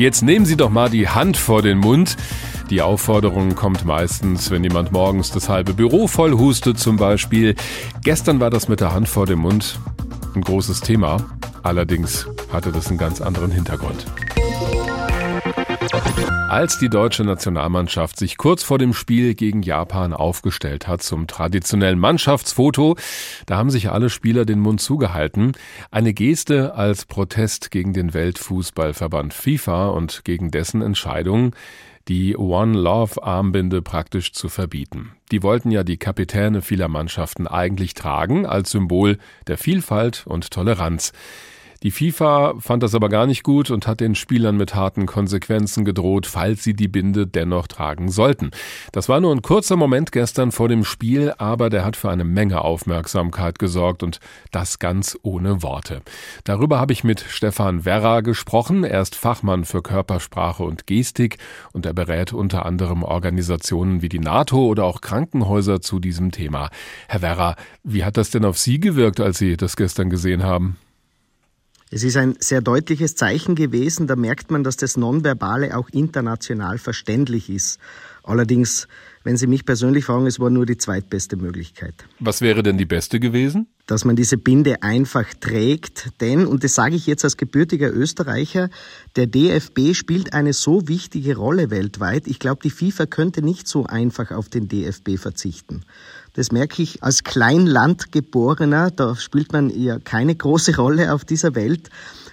Jetzt nehmen Sie doch mal die Hand vor den Mund. Die Aufforderung kommt meistens, wenn jemand morgens das halbe Büro voll hustet zum Beispiel. Gestern war das mit der Hand vor dem Mund ein großes Thema. Allerdings hatte das einen ganz anderen Hintergrund. Als die deutsche Nationalmannschaft sich kurz vor dem Spiel gegen Japan aufgestellt hat zum traditionellen Mannschaftsfoto, da haben sich alle Spieler den Mund zugehalten. Eine Geste als Protest gegen den Weltfußballverband FIFA und gegen dessen Entscheidung, die One Love Armbinde praktisch zu verbieten. Die wollten ja die Kapitäne vieler Mannschaften eigentlich tragen als Symbol der Vielfalt und Toleranz. Die FIFA fand das aber gar nicht gut und hat den Spielern mit harten Konsequenzen gedroht, falls sie die Binde dennoch tragen sollten. Das war nur ein kurzer Moment gestern vor dem Spiel, aber der hat für eine Menge Aufmerksamkeit gesorgt und das ganz ohne Worte. Darüber habe ich mit Stefan Werra gesprochen. Er ist Fachmann für Körpersprache und Gestik und er berät unter anderem Organisationen wie die NATO oder auch Krankenhäuser zu diesem Thema. Herr Werra, wie hat das denn auf Sie gewirkt, als Sie das gestern gesehen haben? Es ist ein sehr deutliches Zeichen gewesen. Da merkt man, dass das Nonverbale auch international verständlich ist. Allerdings, wenn Sie mich persönlich fragen, es war nur die zweitbeste Möglichkeit. Was wäre denn die beste gewesen? Dass man diese Binde einfach trägt, denn, und das sage ich jetzt als gebürtiger Österreicher, der DFB spielt eine so wichtige Rolle weltweit. Ich glaube, die FIFA könnte nicht so einfach auf den DFB verzichten. Das merke ich als Kleinlandgeborener, da spielt man ja keine große Rolle auf dieser Welt.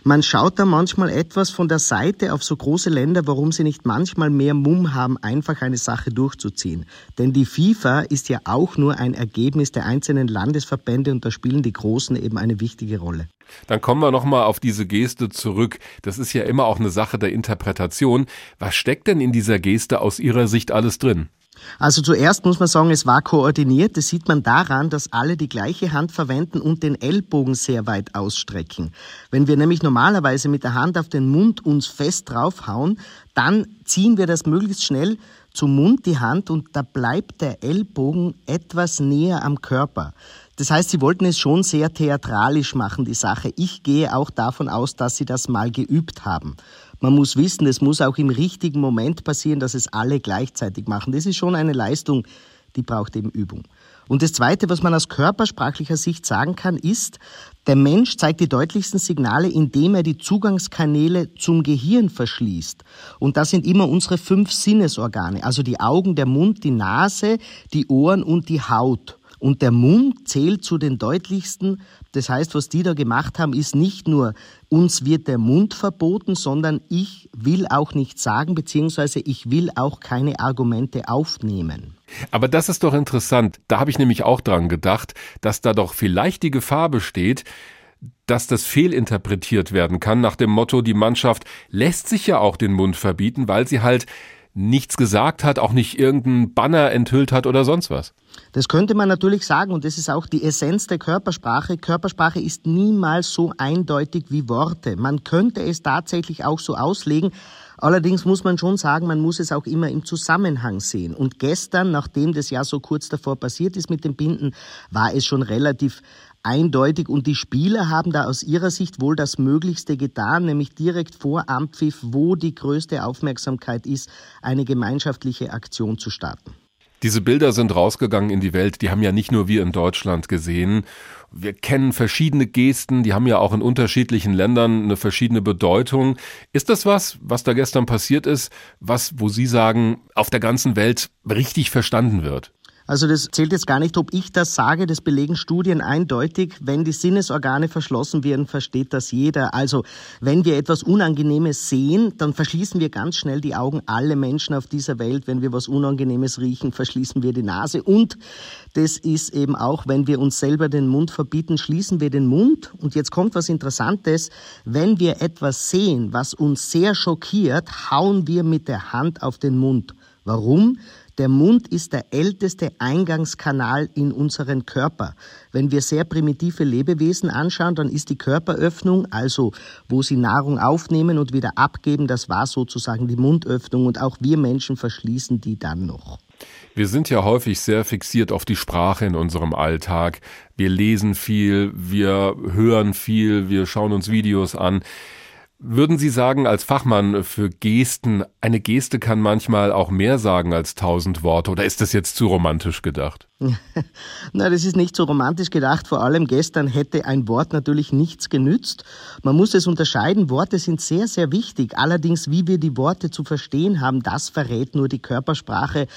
Man schaut da manchmal etwas von der Seite auf so große Länder, warum sie nicht manchmal mehr Mumm haben, einfach eine Sache durchzuziehen. Denn die FIFA ist ja auch nur ein Ergebnis der einzelnen Landesverbände und da spielen die Großen eben eine wichtige Rolle. Dann kommen wir nochmal auf diese Geste zurück. Das ist ja immer auch eine Sache der Interpretation. Was steckt denn in dieser Geste aus Ihrer Sicht alles drin? Also zuerst muss man sagen, es war koordiniert. Das sieht man daran, dass alle die gleiche Hand verwenden und den Ellbogen sehr weit ausstrecken. Wenn wir nämlich normalerweise mit der Hand auf den Mund uns fest draufhauen, dann ziehen wir das möglichst schnell zum Mund die Hand und da bleibt der Ellbogen etwas näher am Körper. Das heißt, sie wollten es schon sehr theatralisch machen, die Sache. Ich gehe auch davon aus, dass sie das mal geübt haben. Man muss wissen, es muss auch im richtigen Moment passieren, dass es alle gleichzeitig machen. Das ist schon eine Leistung, die braucht eben Übung. Und das Zweite, was man aus körpersprachlicher Sicht sagen kann, ist, der Mensch zeigt die deutlichsten Signale, indem er die Zugangskanäle zum Gehirn verschließt. Und das sind immer unsere fünf Sinnesorgane, also die Augen, der Mund, die Nase, die Ohren und die Haut. Und der Mund zählt zu den deutlichsten. Das heißt, was die da gemacht haben, ist nicht nur, uns wird der Mund verboten, sondern ich will auch nichts sagen, beziehungsweise ich will auch keine Argumente aufnehmen. Aber das ist doch interessant. Da habe ich nämlich auch dran gedacht, dass da doch vielleicht die Gefahr besteht, dass das fehlinterpretiert werden kann nach dem Motto, die Mannschaft lässt sich ja auch den Mund verbieten, weil sie halt nichts gesagt hat, auch nicht irgendeinen Banner enthüllt hat oder sonst was. Das könnte man natürlich sagen und das ist auch die Essenz der Körpersprache. Körpersprache ist niemals so eindeutig wie Worte. Man könnte es tatsächlich auch so auslegen. Allerdings muss man schon sagen, man muss es auch immer im Zusammenhang sehen. Und gestern, nachdem das ja so kurz davor passiert ist mit den Binden, war es schon relativ eindeutig und die Spieler haben da aus ihrer Sicht wohl das Möglichste getan, nämlich direkt vor Ampfiff, wo die größte Aufmerksamkeit ist, eine gemeinschaftliche Aktion zu starten. Diese Bilder sind rausgegangen in die Welt, die haben ja nicht nur wir in Deutschland gesehen. Wir kennen verschiedene Gesten, die haben ja auch in unterschiedlichen Ländern eine verschiedene Bedeutung. Ist das was, was da gestern passiert ist, was, wo Sie sagen, auf der ganzen Welt richtig verstanden wird? Also das zählt jetzt gar nicht, ob ich das sage, das belegen Studien eindeutig. Wenn die Sinnesorgane verschlossen werden, versteht das jeder. Also wenn wir etwas Unangenehmes sehen, dann verschließen wir ganz schnell die Augen. Alle Menschen auf dieser Welt, wenn wir was Unangenehmes riechen, verschließen wir die Nase. Und das ist eben auch, wenn wir uns selber den Mund verbieten, schließen wir den Mund. Und jetzt kommt was Interessantes. Wenn wir etwas sehen, was uns sehr schockiert, hauen wir mit der Hand auf den Mund. Warum? Der Mund ist der älteste Eingangskanal in unseren Körper. Wenn wir sehr primitive Lebewesen anschauen, dann ist die Körperöffnung, also wo sie Nahrung aufnehmen und wieder abgeben, das war sozusagen die Mundöffnung und auch wir Menschen verschließen die dann noch. Wir sind ja häufig sehr fixiert auf die Sprache in unserem Alltag. Wir lesen viel, wir hören viel, wir schauen uns Videos an. Würden Sie sagen, als Fachmann für Gesten, eine Geste kann manchmal auch mehr sagen als tausend Worte, oder ist das jetzt zu romantisch gedacht? Na, das ist nicht so romantisch gedacht. Vor allem gestern hätte ein Wort natürlich nichts genützt. Man muss es unterscheiden. Worte sind sehr, sehr wichtig. Allerdings, wie wir die Worte zu verstehen haben, das verrät nur die Körpersprache.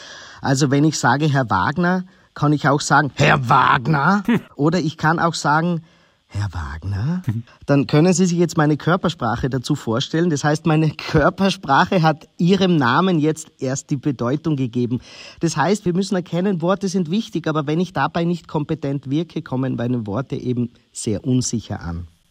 Also wenn ich sage Herr Wagner, kann ich auch sagen Herr Wagner. Oder ich kann auch sagen Herr Wagner, dann können Sie sich jetzt meine Körpersprache dazu vorstellen. Das heißt, meine Körpersprache hat Ihrem Namen jetzt erst die Bedeutung gegeben. Das heißt, wir müssen erkennen, Worte sind wichtig, aber wenn ich dabei nicht kompetent wirke, kommen meine Worte eben sehr unsicher an.